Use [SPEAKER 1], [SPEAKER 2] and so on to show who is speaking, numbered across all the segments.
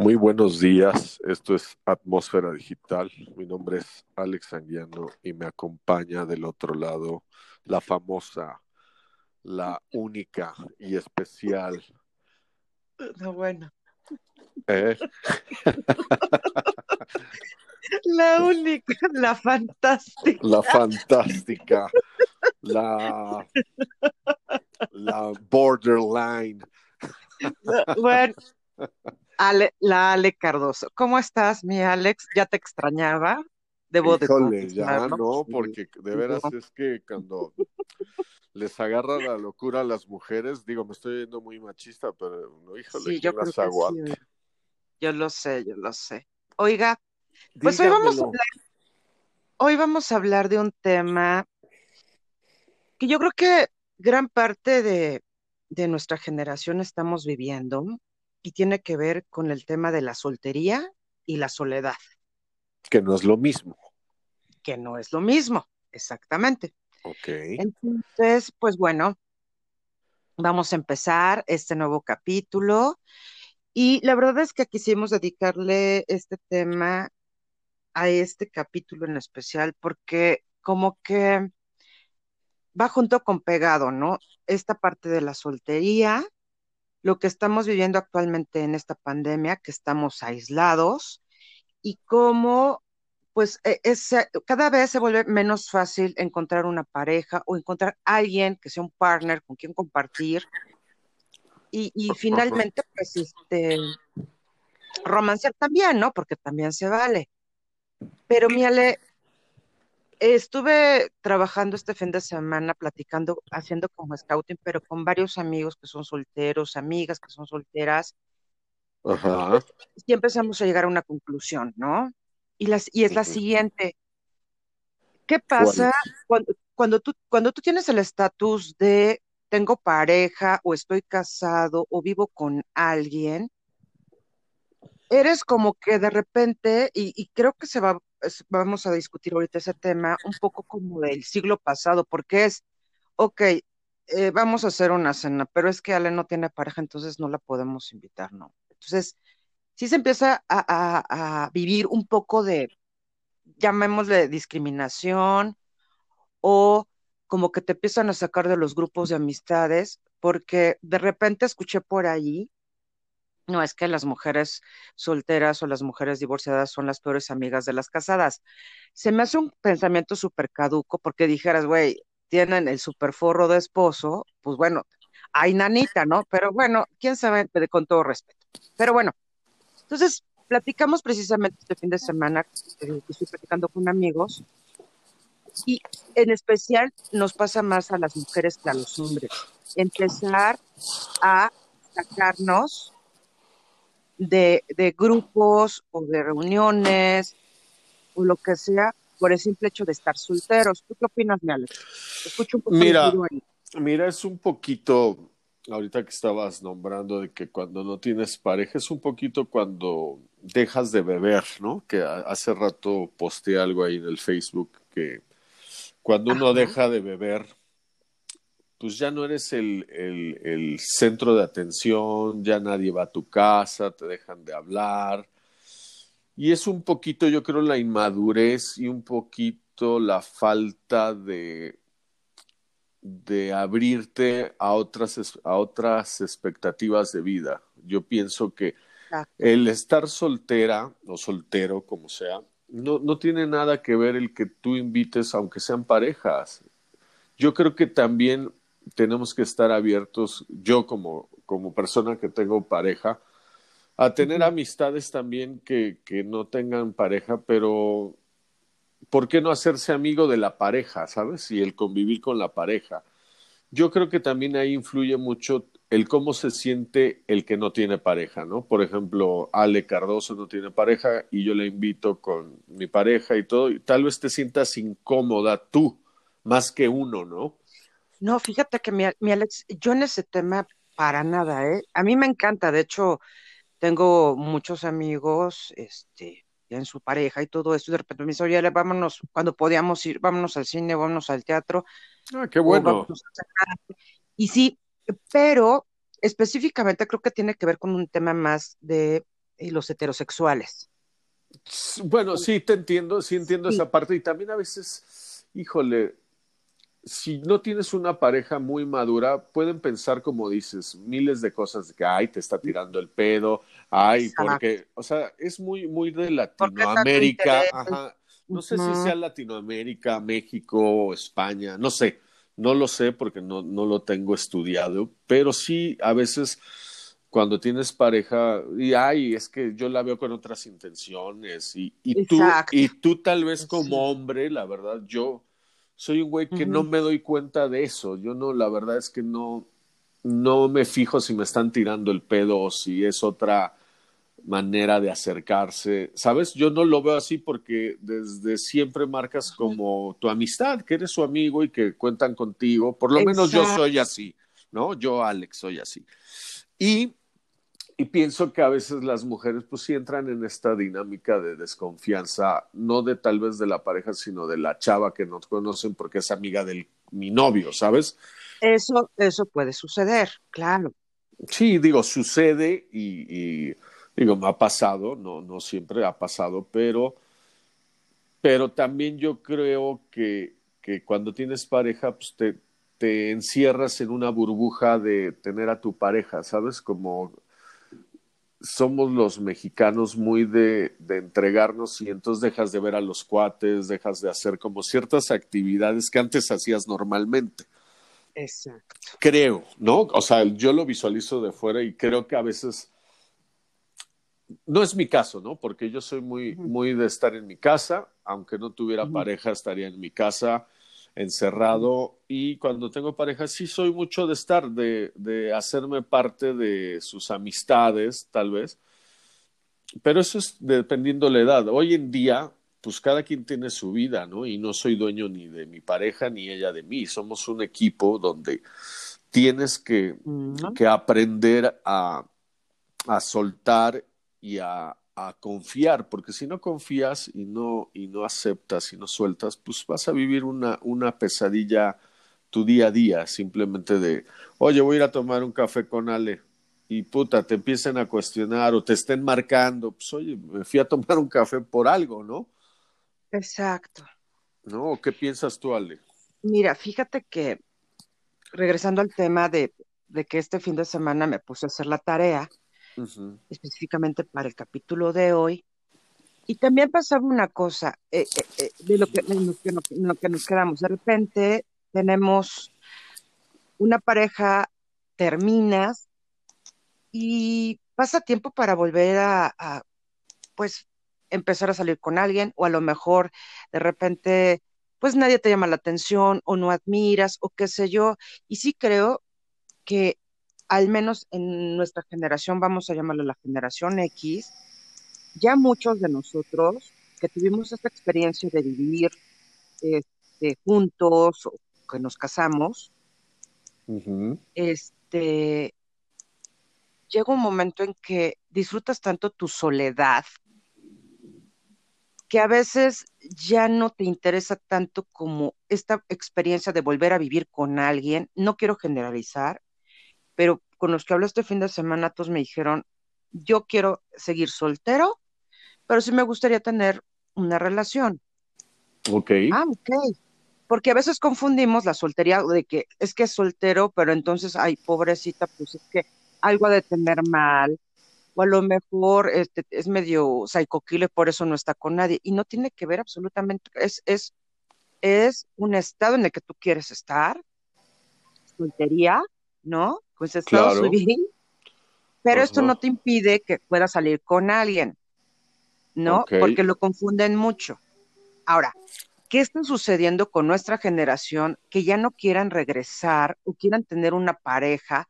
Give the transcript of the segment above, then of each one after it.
[SPEAKER 1] Muy buenos días, esto es Atmósfera Digital. Mi nombre es Alex Anguiano y me acompaña del otro lado la famosa, la única y especial.
[SPEAKER 2] No, bueno.
[SPEAKER 1] ¿Eh?
[SPEAKER 2] La única, la fantástica.
[SPEAKER 1] La fantástica, la, la borderline.
[SPEAKER 2] Bueno, Ale, la Ale Cardoso. ¿Cómo estás, mi Alex? Ya te extrañaba. Debo
[SPEAKER 1] Híjole,
[SPEAKER 2] de
[SPEAKER 1] ya no, porque de veras
[SPEAKER 2] No.
[SPEAKER 1] es que cuando les agarra la locura a las mujeres, digo, me estoy yendo muy machista, pero no, híjole,
[SPEAKER 2] Sí,
[SPEAKER 1] ¿quién
[SPEAKER 2] yo
[SPEAKER 1] las
[SPEAKER 2] sí. Yo lo sé, yo lo sé. Oiga, pues hoy vamos a hablar, hoy vamos a hablar de un tema que yo creo que gran parte de, de nuestra generación estamos viviendo y tiene que ver con el tema de la soltería y la soledad,
[SPEAKER 1] que no es lo mismo.
[SPEAKER 2] que no es lo mismo, exactamente.
[SPEAKER 1] Ok.
[SPEAKER 2] Entonces, pues bueno, vamos a empezar este nuevo capítulo y la verdad es que quisimos dedicarle este tema a este capítulo en especial porque como que va junto con pegado, ¿no? Esta parte de la soltería, lo que estamos viviendo actualmente en esta pandemia, que estamos aislados y cómo pues e- es, cada vez se vuelve menos fácil encontrar una pareja o encontrar alguien que sea un partner con quien compartir y, y finalmente pues este romancear también, ¿no? Porque también se vale. Pero Miale, estuve trabajando este fin de semana platicando, haciendo como scouting, pero con varios amigos que son solteros, amigas que son solteras,
[SPEAKER 1] Ajá.
[SPEAKER 2] y empezamos a llegar a una conclusión, ¿no? Y, las, y es la siguiente. ¿Qué
[SPEAKER 1] ¿Cuál
[SPEAKER 2] pasa cuando, cuando tú, cuando tú tienes el estatus de tengo pareja o estoy casado o vivo con alguien? Eres como que de repente, y, y creo que se va, vamos a discutir ahorita ese tema, un poco como del siglo pasado, porque es, ok, eh, vamos a hacer una cena, pero es que Ale no tiene pareja, entonces no la podemos invitar, ¿no? Entonces, sí se empieza a, a a vivir un poco de, llamémosle discriminación o como que te empiezan a sacar de los grupos de amistades, porque de repente escuché por ahí, no es que las mujeres solteras o las mujeres divorciadas son las peores amigas de las casadas. Se me hace un pensamiento súper caduco porque dijeras, güey, tienen el súper forro de esposo, pues bueno, hay nanita, ¿no? Pero bueno, quién sabe, con todo respeto. Pero bueno, entonces platicamos precisamente este fin de semana, eh, estoy platicando con amigos y en especial nos pasa más a las mujeres que a los hombres. Empezar a sacarnos de, de grupos o de reuniones o lo que sea por el simple hecho de estar solteros. ¿Tú qué opinas, mi Alex? Escucho un poco
[SPEAKER 1] Mira,
[SPEAKER 2] ahí.
[SPEAKER 1] mira, es un poquito, ahorita que estabas nombrando de que cuando no tienes pareja, es un poquito cuando dejas de beber, ¿no? Que hace rato posteé algo ahí en el Facebook que cuando uno
[SPEAKER 2] Ajá.
[SPEAKER 1] deja de beber, pues ya no eres el, el, el centro de atención, ya nadie va a tu casa, te dejan de hablar. Y es un poquito, yo creo, la inmadurez y un poquito la falta de, de abrirte a otras, a otras expectativas de vida. Yo pienso que el estar soltera o soltero, como sea, no, no tiene nada que ver el que tú invites, aunque sean parejas. Yo creo que también tenemos que estar abiertos, yo como, como persona que tengo pareja, a tener amistades también que, que no tengan pareja, pero ¿por qué no hacerse amigo de la pareja, sabes? Y el convivir con la pareja. Yo creo que también ahí influye mucho el cómo se siente el que no tiene pareja, ¿no? Por ejemplo, Ale Cardoso no tiene pareja y yo le invito con mi pareja y todo, y tal vez te sientas incómoda tú, más que uno, ¿no?
[SPEAKER 2] No, fíjate que mi, mi Alex, yo en ese tema para nada, ¿eh? A mí me encanta, de hecho, tengo muchos amigos, este, ya en su pareja y todo esto, y de repente me dice, oye, vámonos, cuando podíamos ir, vámonos al cine, vámonos al teatro,
[SPEAKER 1] Ah, qué bueno.
[SPEAKER 2] Y sí, pero específicamente creo que tiene que ver con un tema más de y los heterosexuales.
[SPEAKER 1] Bueno, sí, te entiendo, sí entiendo esa parte y también a veces, híjole, si no tienes una pareja muy madura, pueden pensar, como dices, miles de cosas de que, ay, te está tirando el pedo, ay, porque, o sea, es muy, muy de Latinoamérica, ajá. No sé si sea Latinoamérica, México, España, no sé, no lo sé porque no, no lo tengo estudiado, pero sí a veces cuando tienes pareja y ay, es que yo la veo con otras intenciones y, y tú y tú tal vez como hombre, la verdad, yo soy un güey que no me doy cuenta de eso. Yo no, la verdad es que no, no me fijo si me están tirando el pedo o si es otra manera de acercarse. ¿Sabes? Yo no lo veo así porque desde siempre marcas como tu amistad, que eres su amigo y que cuentan contigo. Por lo menos yo soy así, ¿no? Yo, Alex, soy así. Y y pienso que a veces las mujeres pues sí entran en esta dinámica de desconfianza, no de tal vez de la pareja, sino de la chava que no conocen porque es amiga de mi novio, ¿sabes?
[SPEAKER 2] Eso, eso puede suceder, claro.
[SPEAKER 1] Sí, digo, sucede y, digo, me ha pasado, no, no siempre ha pasado, pero, pero también yo creo que, que cuando tienes pareja, pues te, te encierras en una burbuja de tener a tu pareja, ¿sabes? Como somos los mexicanos muy de, de, entregarnos y entonces dejas de ver a los cuates, dejas de hacer como ciertas actividades que antes hacías normalmente.
[SPEAKER 2] Exacto.
[SPEAKER 1] Creo, ¿no? O sea, yo lo visualizo de fuera y creo que a veces no es mi caso, ¿no? Porque yo soy muy, muy de estar en mi casa, aunque no tuviera pareja, estaría en mi casa encerrado y cuando tengo pareja sí soy mucho de estar, de, de hacerme parte de sus amistades, tal vez. Pero eso es dependiendo la edad. Hoy en día, pues cada quien tiene su vida, ¿no? Y no soy dueño ni de mi pareja ni ella de mí. Somos un equipo donde tienes que, que aprender a, a soltar y a, a confiar, porque si no confías y no, y no aceptas y no sueltas, pues vas a vivir una, una pesadilla tu día a día, simplemente de, oye, voy a ir a tomar un café con Ale, y puta, te empiecen a cuestionar o te estén marcando, pues oye, me fui a tomar un café por algo, ¿no?
[SPEAKER 2] Exacto.
[SPEAKER 1] ¿No? ¿Qué piensas tú, Ale?
[SPEAKER 2] Mira, fíjate que, regresando al tema de, de que este fin de semana me puse a hacer la tarea, específicamente para el capítulo de hoy. Y también pasaba una cosa, eh, eh, eh, de lo que, lo que nos quedamos. De repente tenemos una pareja, terminas y pasa tiempo para volver a, a, pues, empezar a salir con alguien o a lo mejor de repente, pues nadie te llama la atención o no admiras o qué sé yo. Y sí creo que al menos en nuestra generación, vamos a llamarlo la generación X, ya muchos de nosotros que tuvimos esta experiencia de vivir este, juntos o que nos casamos, este, llega un momento en que disfrutas tanto tu soledad que a veces ya no te interesa tanto como esta experiencia de volver a vivir con alguien. No quiero generalizar, pero con los que hablé este fin de semana, todos me dijeron, yo quiero seguir soltero, pero sí me gustaría tener una relación.
[SPEAKER 1] Ok.
[SPEAKER 2] Ah, ok. Porque a veces confundimos la soltería de que es que es soltero, pero entonces, ay, pobrecita, pues es que algo ha de tener mal, o a lo mejor este, es medio psicoquile, por eso no está con nadie. Y no tiene que ver absolutamente, es, es, es un estado en el que tú quieres estar, soltería, ¿no? Pues estado civil, pero esto no te impide que puedas salir con alguien, ¿no? Porque lo confunden mucho. Ahora, ¿qué está sucediendo con nuestra generación que ya no quieran regresar o quieran tener una pareja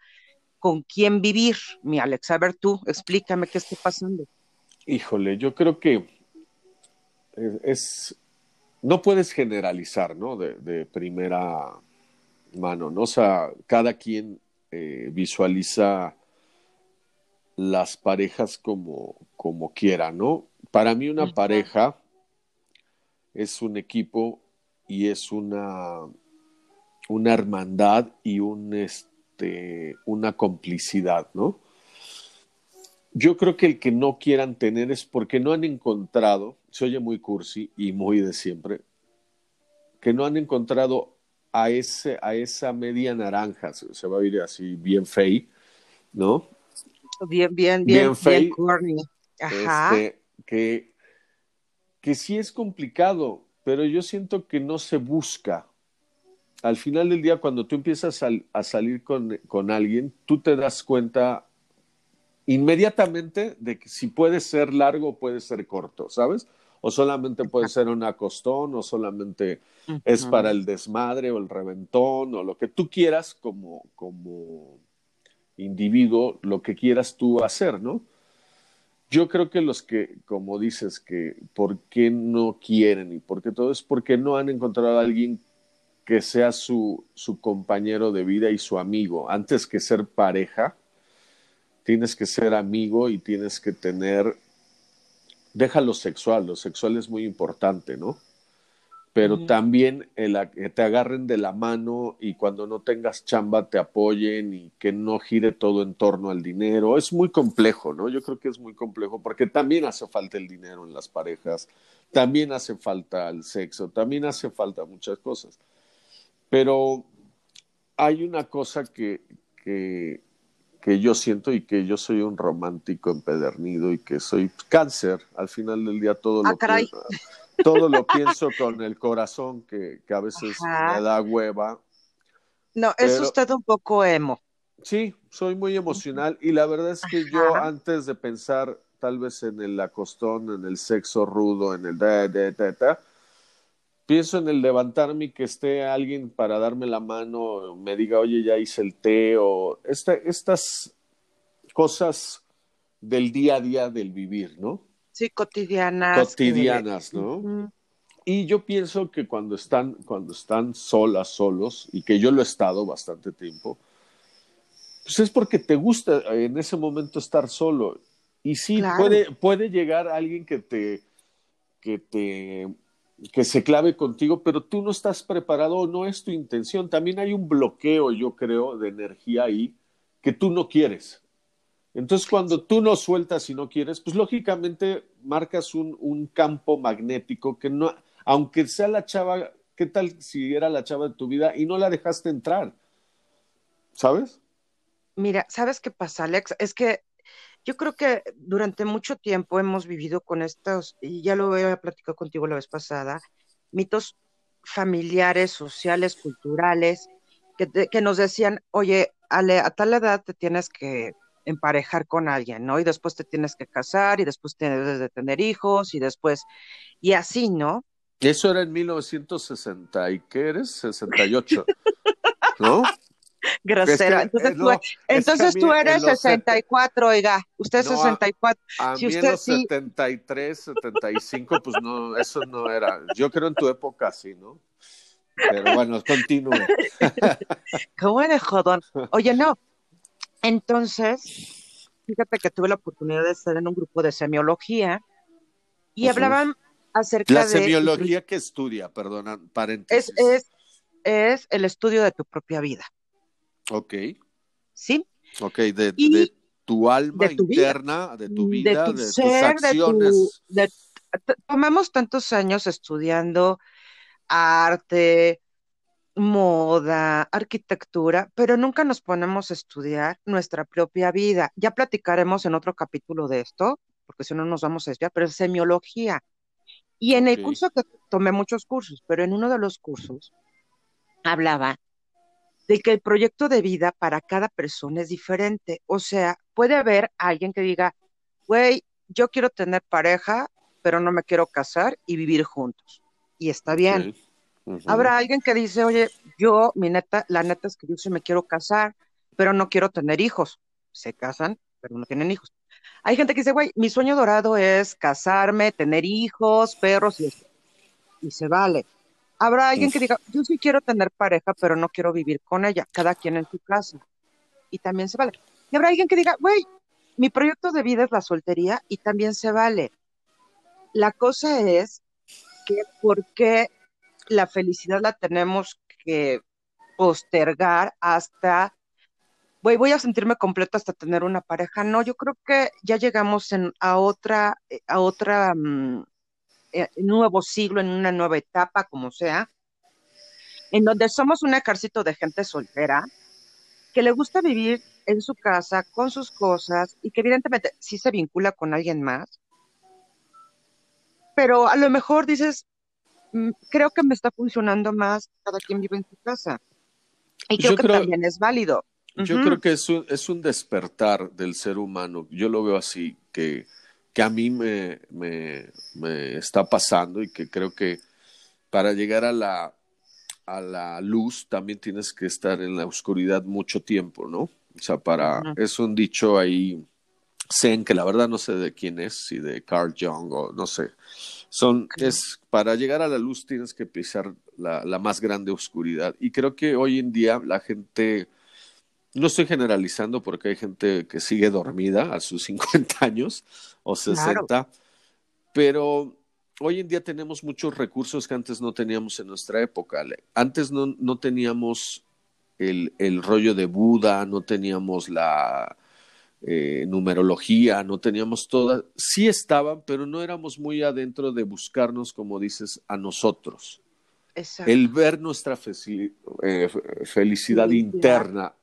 [SPEAKER 2] con quien vivir? Mi Alex, a ver tú, explícame qué está pasando.
[SPEAKER 1] Híjole, yo creo que es, no puedes generalizar, ¿no? De, de primera mano, ¿no? O sea, cada quien eh, visualiza las parejas como, como quiera, ¿no? Para mí una pareja es un equipo y es una, una hermandad y un, este, una complicidad, ¿no? yo creo que el que no quieran tener es porque no han encontrado, se oye muy cursi y muy de siempre, que no han encontrado a, ese, a esa media naranja, se, va a ir así bien fey, ¿no?
[SPEAKER 2] Bien, bien, bien, bien, corny. Ajá.
[SPEAKER 1] Este, que, que sí es complicado, pero yo siento que no se busca. Al final del día, cuando tú empiezas a, a salir con, con alguien, tú te das cuenta inmediatamente de que si puede ser largo puede ser corto, ¿sabes? O solamente puede ser un acostón, o solamente es para el desmadre o el reventón, o lo que tú quieras como, como individuo, lo que quieras tú hacer, ¿no? Yo creo que los que, como dices, que por qué no quieren y por qué todo es porque no han encontrado a alguien que sea su, su compañero de vida y su amigo, antes que ser pareja, tienes que ser amigo y tienes que tener, deja lo sexual, lo sexual es muy importante, ¿no? Pero también el, que te agarren de la mano y cuando no tengas chamba te apoyen y que no gire todo en torno al dinero. Es muy complejo, ¿no? Yo creo que es muy complejo porque también hace falta el dinero en las parejas, también hace falta el sexo, también hace falta muchas cosas. Pero hay una cosa que, que que yo siento y que yo soy un romántico empedernido y que soy cáncer. Al final del día todo lo,
[SPEAKER 2] ah,
[SPEAKER 1] todo lo pienso con el corazón que, que a veces me da hueva.
[SPEAKER 2] No, es usted un poco emo.
[SPEAKER 1] Sí, soy muy emocional y la verdad es que yo antes de pensar tal vez en el acostón, en el sexo rudo, en el da, da, da, da pienso en el levantarme y que esté alguien para darme la mano, me diga, oye, ya hice el té, o estas cosas del día a día del vivir, ¿no?
[SPEAKER 2] Sí, cotidianas.
[SPEAKER 1] Cotidianas, ¿no? Y yo pienso que cuando están, cuando están solas, solos, y que yo lo he estado bastante tiempo, pues es porque te gusta en ese momento estar solo. Y sí, puede, puede llegar alguien que te, que te que se clave contigo, pero tú no estás preparado, no es tu intención. También hay un bloqueo, yo creo, de energía ahí que tú no quieres. Entonces, cuando tú no sueltas y no quieres, pues lógicamente marcas un, un campo magnético que no, aunque sea la chava, ¿qué tal si era la chava de tu vida y no la dejaste entrar? ¿Sabes?
[SPEAKER 2] Mira, ¿sabes qué pasa, Alex? Es que yo creo que durante mucho tiempo hemos vivido con estos, y ya lo había platicado contigo la vez pasada, mitos familiares, sociales, culturales, que, nos decían, oye, Ale, a tal edad te tienes que emparejar con alguien, ¿no? Y después te tienes que casar y después tienes de tener hijos y después, y así, ¿no?
[SPEAKER 1] Eso era en 1960, ¿y qué eres? 68, ¿no?
[SPEAKER 2] Grosero. entonces, tú, entonces tú, eres 64, oiga, usted es 64.
[SPEAKER 1] A, si mí usted en los 73, 75, pues no, eso no era. Yo creo en tu época sí, ¿no? Pero bueno, continúe.
[SPEAKER 2] ¿Cómo eres jodón? Oye, no. Entonces, fíjate que tuve la oportunidad de estar en un grupo de semiología y hablaban acerca
[SPEAKER 1] de... La semiología que estudia, perdona, paréntesis.
[SPEAKER 2] Es, es, es el estudio de tu propia vida.
[SPEAKER 1] Ok.
[SPEAKER 2] ¿Sí?
[SPEAKER 1] Ok, de, de tu alma interna, de tu vida, de, tus acciones.
[SPEAKER 2] tomamos tantos años estudiando arte, moda, arquitectura, pero nunca nos ponemos a estudiar nuestra propia vida. Ya platicaremos en otro capítulo de esto, porque si no nos vamos a desviar, pero es semiología. Y en el curso que tomé muchos cursos, pero en uno de los cursos hablaba de que el proyecto de vida para cada persona es diferente. O sea, puede haber alguien que diga, güey, yo quiero tener pareja, pero no me quiero casar y vivir juntos. Y está bien. Habrá alguien que dice, oye, yo, mi neta, la neta es que yo sí me quiero casar, pero no quiero tener hijos. Se casan, pero no tienen hijos. Hay gente que dice, güey, mi sueño dorado es casarme, tener hijos, perros y Y se vale. Habrá alguien que diga, yo sí quiero tener pareja, pero no quiero vivir con ella, cada quien en su casa. Y también se vale. Y habrá alguien que diga, güey, mi proyecto de vida es la soltería y también se vale. La cosa es que por qué la felicidad la tenemos que postergar hasta voy, voy a sentirme completo hasta tener una pareja. No, yo creo que ya llegamos en, a otra, eh, a otra mm, nuevo siglo, en una nueva etapa, como sea, en donde somos un ejército de gente soltera que le gusta vivir en su casa con sus cosas y que evidentemente sí se vincula con alguien más, pero a lo mejor dices, mm, creo que me está funcionando más cada quien vive en su casa. Y creo que también es válido.
[SPEAKER 1] Yo creo que es un, es un despertar del ser humano. Yo lo veo así, que, que a mí me, me, me, está pasando y que creo que para llegar a la, a la luz también tienes que estar en la oscuridad mucho tiempo, ¿no? O sea, para, es un dicho ahí Zen, que la verdad no sé de quién es, si de Carl Jung o no sé. Son, es, para llegar a la luz tienes que pisar la, la más grande oscuridad. Y creo que hoy en día la gente, no estoy generalizando porque hay gente que sigue dormida a sus 50 años o 60, pero hoy en día tenemos muchos recursos que antes no teníamos en nuestra época. Antes no, no teníamos el, el rollo de Buda, no teníamos la eh, numerología, no teníamos todas, sí estaban, pero no éramos muy adentro de buscarnos, como dices, a nosotros. El ver nuestra eh, felicidad interna,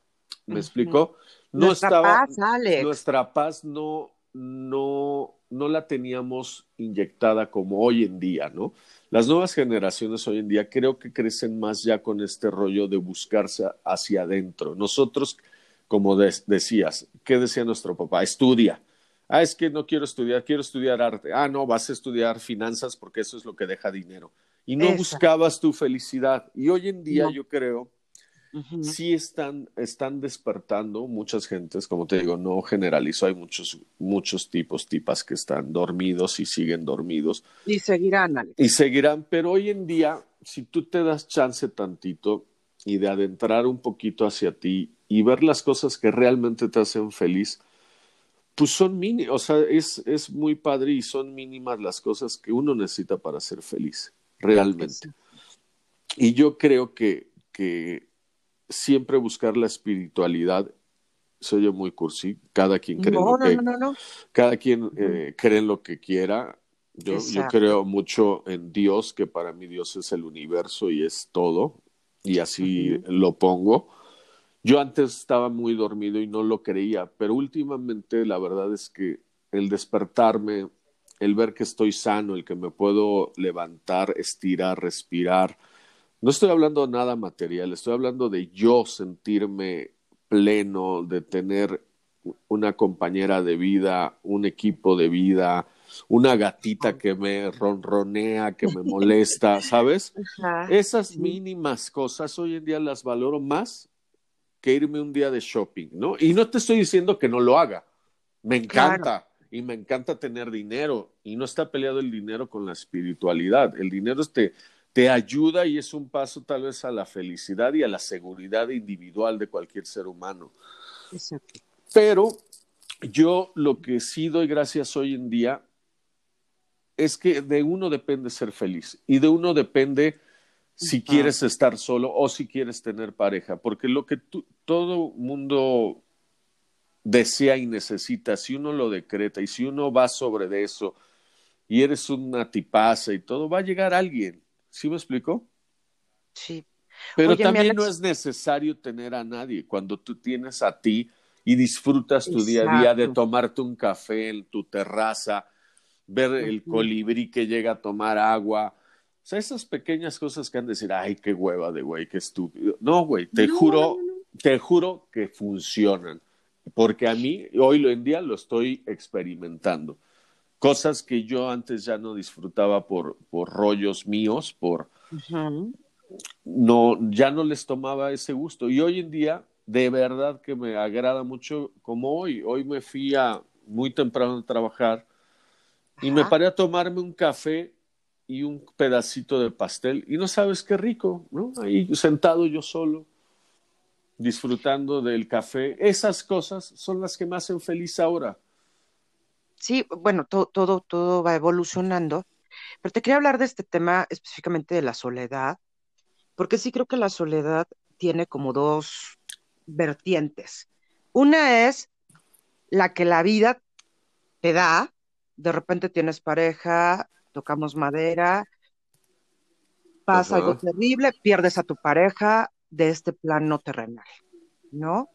[SPEAKER 1] ¿me explicó? No nuestra estaba, paz, nuestra paz no, no, no la teníamos inyectada como hoy en día, ¿no? Las nuevas generaciones hoy en día creo que crecen más ya con este rollo de buscarse hacia adentro. Nosotros como decías, ¿qué decía nuestro papá? Estudia. Ah, es que no quiero estudiar, quiero estudiar arte. Ah, no, vas a estudiar finanzas porque eso es lo que deja dinero. Y no buscabas tu felicidad. Y hoy en día yo creo, sí están, están despertando muchas gentes, como te digo, no generalizo, hay muchos, muchos tipos, tipas que están dormidos y siguen dormidos.
[SPEAKER 2] Y seguirán, Alex.
[SPEAKER 1] Y seguirán, pero hoy en día, si tú te das chance tantito y de adentrar un poquito hacia ti y ver las cosas que realmente te hacen feliz, pues son mínimas, o sea, es, es muy padre y son mínimas las cosas que uno necesita para ser feliz, realmente. Y yo creo que, que siempre buscar la espiritualidad, soy yo muy cursi, cada quien cree lo que, cada quien eh, cree en lo que quiera. Yo, yo creo mucho en Dios, que para mí Dios es el universo y es todo, y así lo pongo. Yo antes estaba muy dormido y no lo creía, pero últimamente la verdad es que el despertarme, el ver que estoy sano, el que me puedo levantar, estirar, respirar, no estoy hablando de nada material, estoy hablando de yo sentirme pleno, de tener una compañera de vida, un equipo de vida, una gatita que me ronronea, que me molesta, ¿sabes? Esas mínimas cosas hoy en día las valoro más que irme un día de shopping, ¿no? Y no te estoy diciendo que no lo haga. Me encanta y me encanta tener dinero y no está peleado el dinero con la espiritualidad. El dinero te, te ayuda y es un paso tal vez a la felicidad y a la seguridad individual de cualquier ser humano. Exacto. Pero yo lo que sí doy gracias hoy en día es que de uno depende ser feliz y de uno depende si quieres estar solo o si quieres tener pareja, porque lo que todo mundo desea y necesita, si uno lo decreta y si uno va sobre de eso y eres una tipaza y todo, va a llegar alguien. ¿Sí me explico?
[SPEAKER 2] Sí.
[SPEAKER 1] Pero también no es necesario tener a nadie. Cuando tú tienes a ti y disfrutas tu día a día de tomarte un café en tu terraza, ver el colibrí que llega a tomar agua, o sea, esas pequeñas cosas que han de decir, ay, qué hueva de güey, qué estúpido. No, güey, te juro, te juro que funcionan. Porque a mí, hoy en día lo estoy experimentando. Cosas que yo antes ya no disfrutaba por, por rollos míos, por... No, ya no les tomaba ese gusto. Y hoy en día, de verdad que me agrada mucho como hoy. Hoy me fui a muy temprano a trabajar y me paré a tomarme un café y un pedacito de pastel y no sabes qué rico, ¿no? Ahí sentado yo solo, disfrutando del café. Esas cosas son las que me hacen feliz ahora.
[SPEAKER 2] Sí, bueno, todo, todo, todo va evolucionando, pero te quería hablar de este tema específicamente de la soledad, porque sí creo que la soledad tiene como dos vertientes. Una es la que la vida te da, de repente tienes pareja, tocamos madera, pasa algo terrible, pierdes a tu pareja de este plano terrenal, ¿no?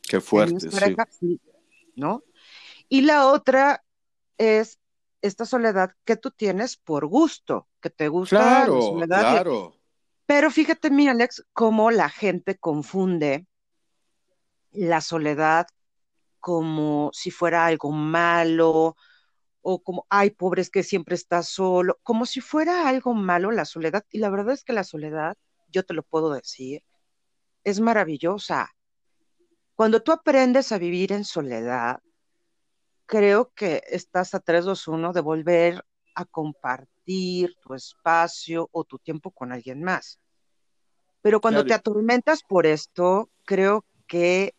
[SPEAKER 1] Qué fuerte, sí.
[SPEAKER 2] ¿No? Y la otra es esta soledad que tú tienes por gusto, que te gusta
[SPEAKER 1] claro,
[SPEAKER 2] la soledad.
[SPEAKER 1] Claro.
[SPEAKER 2] Pero fíjate, mi Alex, cómo la gente confunde la soledad como si fuera algo malo, o como, ay, pobres que siempre estás solo, como si fuera algo malo la soledad. Y la verdad es que la soledad, yo te lo puedo decir, es maravillosa. Cuando tú aprendes a vivir en soledad, creo que estás a 3-2-1 de volver a compartir tu espacio o tu tiempo con alguien más. Pero cuando te atormentas por esto, creo que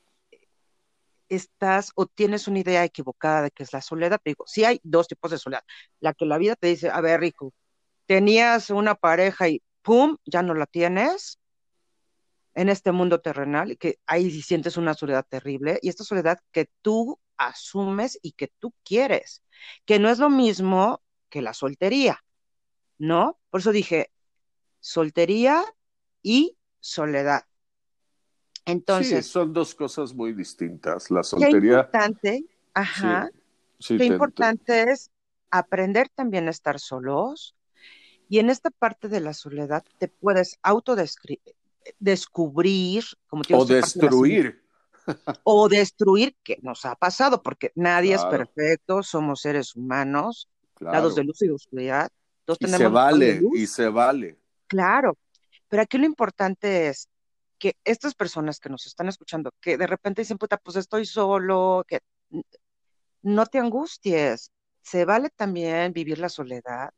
[SPEAKER 2] estás o tienes una idea equivocada de que es la soledad. Te digo, sí hay dos tipos de soledad. La que la vida te dice, a ver, Rico, tenías una pareja y ¡pum! ya no la tienes en este mundo terrenal y que ahí sientes una soledad terrible y esta soledad que tú asumes y que tú quieres, que no es lo mismo que la soltería, ¿no? Por eso dije, soltería y soledad. Entonces.
[SPEAKER 1] Sí, son dos cosas muy distintas. La soltería. Qué
[SPEAKER 2] importante, ajá. qué importante es aprender también a estar solos. Y en esta parte de la soledad te puedes autodescubrir, como
[SPEAKER 1] o destruir.
[SPEAKER 2] o destruir, que nos ha pasado, porque nadie es perfecto, somos seres humanos, lados de luz y de oscuridad.
[SPEAKER 1] Todos y se vale, y se vale.
[SPEAKER 2] Claro, pero aquí lo importante es que estas personas que nos están escuchando, que de repente dicen, puta, pues estoy solo, que no te angusties, se vale también vivir la soledad,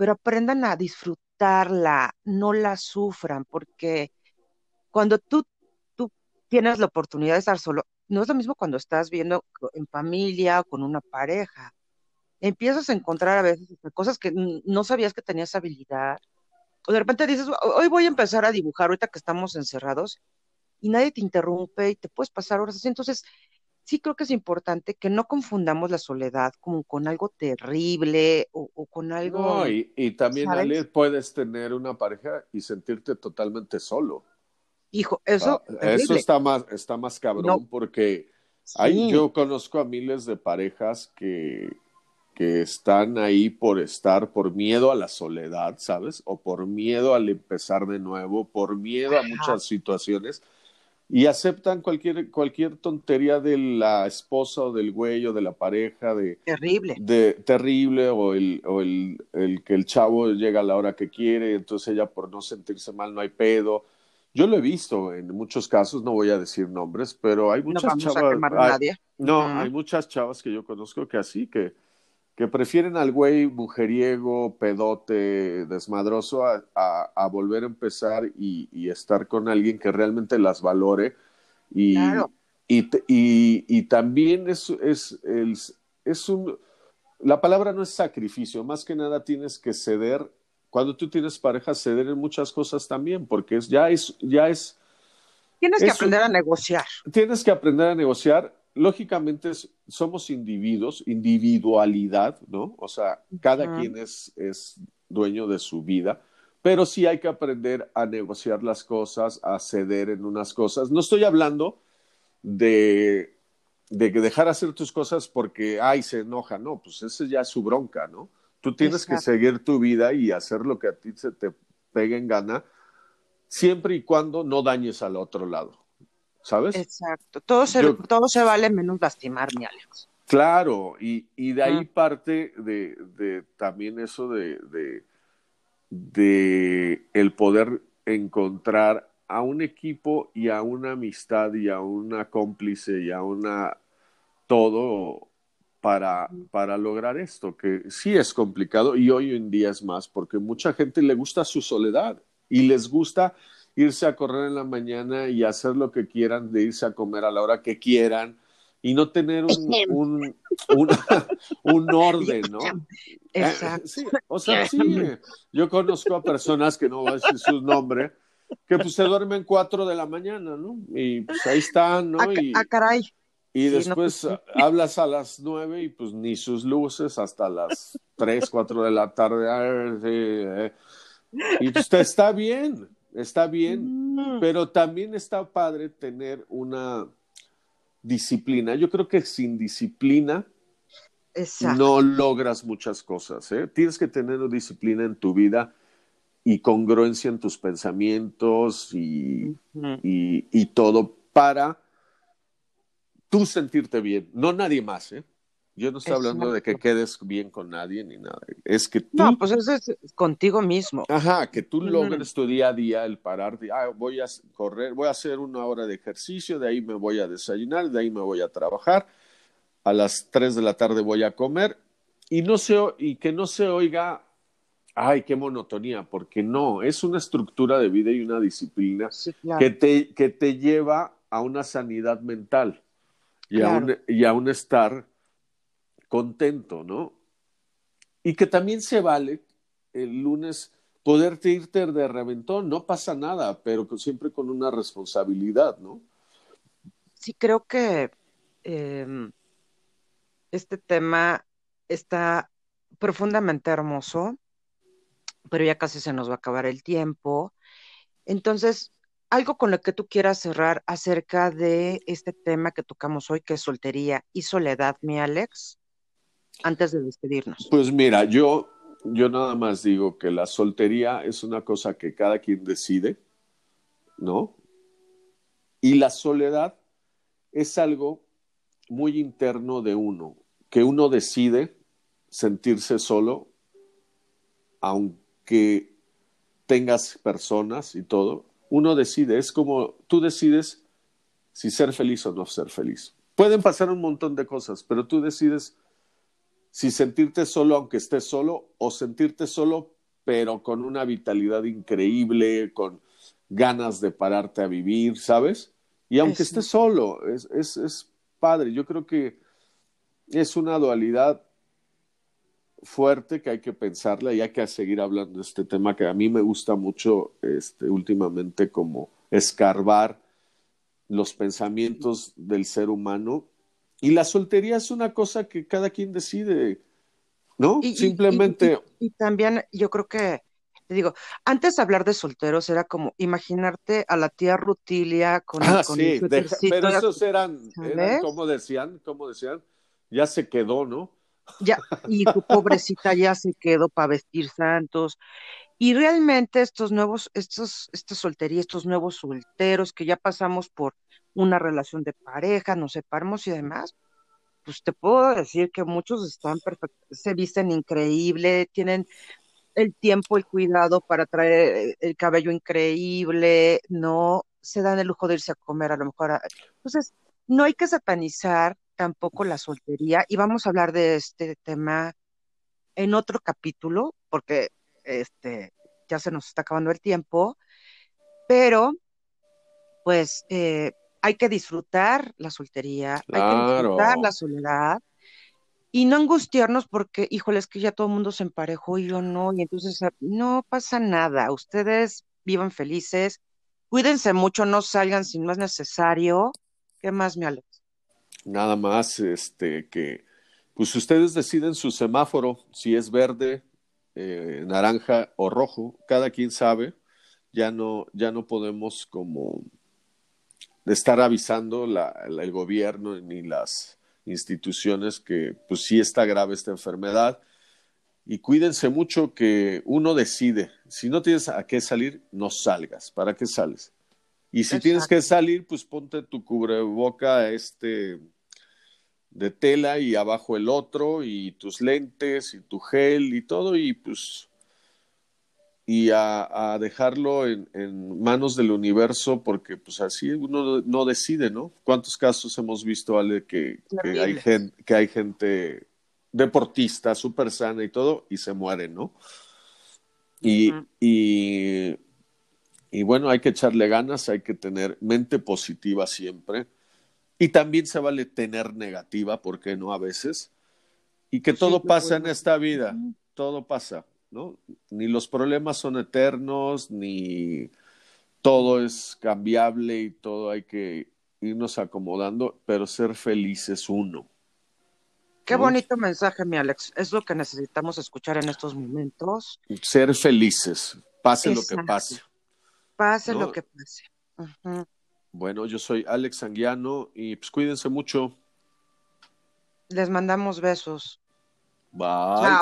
[SPEAKER 2] pero aprendan a disfrutarla, no la sufran, porque cuando tú, tú tienes la oportunidad de estar solo, no es lo mismo cuando estás viendo en familia o con una pareja. Empiezas a encontrar a veces cosas que no sabías que tenías habilidad, o de repente dices, hoy voy a empezar a dibujar ahorita que estamos encerrados y nadie te interrumpe y te puedes pasar horas así. Entonces, sí creo que es importante que no confundamos la soledad como con algo terrible o, con algo...
[SPEAKER 1] No, y, también, puedes tener una pareja y sentirte totalmente solo.
[SPEAKER 2] Hijo, eso...
[SPEAKER 1] Ah, eso está más, está más cabrón porque yo conozco a miles de parejas que que están ahí por estar, por miedo a la soledad, ¿sabes? O por miedo al empezar de nuevo, por miedo a muchas situaciones, y aceptan cualquier, cualquier tontería de la esposa o del güey o de la pareja, de...
[SPEAKER 2] Terrible.
[SPEAKER 1] De, terrible, o, el, o el, el que el chavo llega a la hora que quiere, entonces ella por no sentirse mal no hay pedo. Yo lo he visto en muchos casos, no voy a decir nombres, pero hay muchas
[SPEAKER 2] no
[SPEAKER 1] chavas.
[SPEAKER 2] A nadie.
[SPEAKER 1] No, hay muchas chavas que yo conozco que así, que que prefieren al güey mujeriego, pedote, desmadroso a, volver a empezar y, estar con alguien que realmente las valore. Y, y, también es, es, es un... La palabra no es sacrificio, más que nada tienes que ceder, cuando tú tienes pareja, ceder en muchas cosas también, porque es, ya es... Ya es
[SPEAKER 2] Tienes que aprender a negociar.
[SPEAKER 1] Tienes que aprender a negociar lógicamente somos individuos, individualidad, ¿no? O sea, cada quien es, es dueño de su vida, pero sí hay que aprender a negociar las cosas, a ceder en unas cosas. No estoy hablando de, de dejar hacer tus cosas porque, ay, se enoja, no, pues esa ya es su bronca, ¿no? Tú tienes que seguir tu vida y hacer lo que a ti se te pegue en gana, siempre y cuando no dañes al otro lado. ¿Sabes?
[SPEAKER 2] Exacto, todo se, todo se vale menos lastimar, mi Alex.
[SPEAKER 1] Claro, y, y de ahí parte de, de, también eso de, de, de, el poder encontrar a un equipo y a una amistad y a una cómplice y a una todo para, para lograr esto, que sí es complicado y hoy en día es más, porque mucha gente le gusta su soledad y les gusta irse a correr en la mañana y hacer lo que quieran, de irse a comer a la hora que quieran y no tener un, un, un, orden, ¿no?
[SPEAKER 2] Exacto.
[SPEAKER 1] o sea, sí, yo conozco a personas que no voy a decir su nombre, que pues se duermen cuatro de la mañana, ¿no? Y pues ahí están, ¿no?
[SPEAKER 2] Ah,
[SPEAKER 1] y,
[SPEAKER 2] ah, caray.
[SPEAKER 1] y
[SPEAKER 2] Sí, no,
[SPEAKER 1] después
[SPEAKER 2] pues,
[SPEAKER 1] hablas a las nueve y pues ni sus luces hasta las tres, cuatro de la tarde. ah, sí, eh. Y pues te- está bien, está bien,
[SPEAKER 2] Mm,
[SPEAKER 1] pero también está padre tener una disciplina. Yo creo que sin disciplina
[SPEAKER 2] Exacto.
[SPEAKER 1] no logras muchas cosas. ¿eh? Tienes que tener disciplina en tu vida y congruencia en tus pensamientos y, y, y todo para tú sentirte bien, no nadie más. ¿eh? Yo no estoy hablando de que quedes bien con nadie ni nada. Es que tú,
[SPEAKER 2] No, pues eso es contigo mismo.
[SPEAKER 1] ajá, que tú logres tu día a día el parar, de, ah, voy a correr, voy a hacer una hora de ejercicio, de ahí me voy a desayunar, de ahí me voy a trabajar, a las 3 de la tarde voy a comer y no se y que no se oiga ay, qué monotonía, porque no, es una estructura de vida y una disciplina
[SPEAKER 2] Sí, claro.
[SPEAKER 1] que te, que te lleva a una sanidad mental y, a un, y a un estar contento, ¿no? Y que también se vale el lunes poderte irte de reventón, no pasa nada, pero siempre con una responsabilidad, ¿no?
[SPEAKER 2] Sí, creo que em, este tema está profundamente hermoso, pero ya casi se nos va a acabar el tiempo. Entonces, algo con lo que tú quieras cerrar acerca de este tema que tocamos hoy, que es soltería y soledad, mi Alex, antes de despedirnos.
[SPEAKER 1] Pues mira, yo, yo nada más digo que la soltería es una cosa que cada quien decide, ¿no? Y la soledad es algo muy interno de uno, que uno decide sentirse solo, aunque tengas personas y todo, uno decide, es como tú decides si ser feliz o no ser feliz. Pueden pasar un montón de cosas, pero tú decides si sentirte solo aunque estés solo o sentirte solo pero con una vitalidad increíble, con ganas de pararte a vivir, ¿sabes? Y aunque estés solo, es, es, es padre. Yo creo que es una dualidad fuerte que hay que pensarla y hay que seguir hablando de este tema que a mí me gusta mucho este, últimamente como escarbar los pensamientos del ser humano y la soltería es una cosa que cada quien decide, ¿no?
[SPEAKER 2] Y-
[SPEAKER 1] Simplemente,
[SPEAKER 2] Y, y- y también yo creo que, te digo, antes de hablar de solteros era como imaginarte a la tía Rutilia con,
[SPEAKER 1] ah,
[SPEAKER 2] con
[SPEAKER 1] sí,
[SPEAKER 2] el
[SPEAKER 1] deja-
[SPEAKER 2] suétercito,
[SPEAKER 1] pero esos eran, eran, como decían, como decían, ya se quedó, ¿no?
[SPEAKER 2] ya, y tu pobrecita ya se quedó para vestir santos. Y realmente estos nuevos, estos, esta soltería, estos nuevos solteros que ya pasamos por una relación de pareja, nos separamos y demás, pues te puedo decir que muchos están perfectos, se visten increíble, tienen el tiempo, el cuidado para traer el cabello increíble, no se dan el lujo de irse a comer a lo mejor. a- Entonces, no hay que satanizar tampoco la soltería y vamos a hablar de este tema en otro capítulo, porque este ya se nos está acabando el tiempo, pero pues eh, hay que disfrutar la soltería, hay que disfrutar la soledad y no angustiarnos porque, híjole, es que ya todo el mundo se emparejó y yo no, y entonces ah, no pasa nada, ustedes vivan felices, cuídense mucho, no salgan si no es necesario. ¿Qué más, mi Alex?
[SPEAKER 1] Nada más, este, que, pues ustedes deciden su semáforo, si es verde, eh, naranja o rojo, cada quien sabe, ya no, ya no podemos como estar avisando la, la- el gobierno ni las instituciones que pues sí está grave esta enfermedad. Y cuídense mucho que uno decide, si no tienes a qué salir, no salgas, ¿para qué sales? Y si tienes que salir, pues ponte tu cubreboca este de tela y abajo el otro y tus lentes y tu gel y todo y pues y a, a dejarlo en, en manos del universo porque pues así uno no decide, ¿no? ¿Cuántos casos hemos visto, Ale, que, que hay,
[SPEAKER 2] Terribles.
[SPEAKER 1] gen- que hay gente deportista súper sana y todo y se muere, ¿no? Y, y, y bueno, hay que echarle ganas, hay que tener mente positiva siempre. Y también se vale tener negativa, ¿por qué no a veces? Y que
[SPEAKER 2] Sí,
[SPEAKER 1] todo pasa en esta vida, todo pasa, ¿no? Ni los problemas son eternos, ni todo es cambiable y todo hay que irnos acomodando, pero ser feliz es uno.
[SPEAKER 2] Qué bonito mensaje, mi Alex. Es lo que necesitamos escuchar en estos momentos.
[SPEAKER 1] Ser felices, pase lo que pase.
[SPEAKER 2] Pase lo que pase.
[SPEAKER 1] Bueno, yo soy Alex Anguiano y pues cuídense mucho.
[SPEAKER 2] Les mandamos besos.
[SPEAKER 1] Bye. Chao.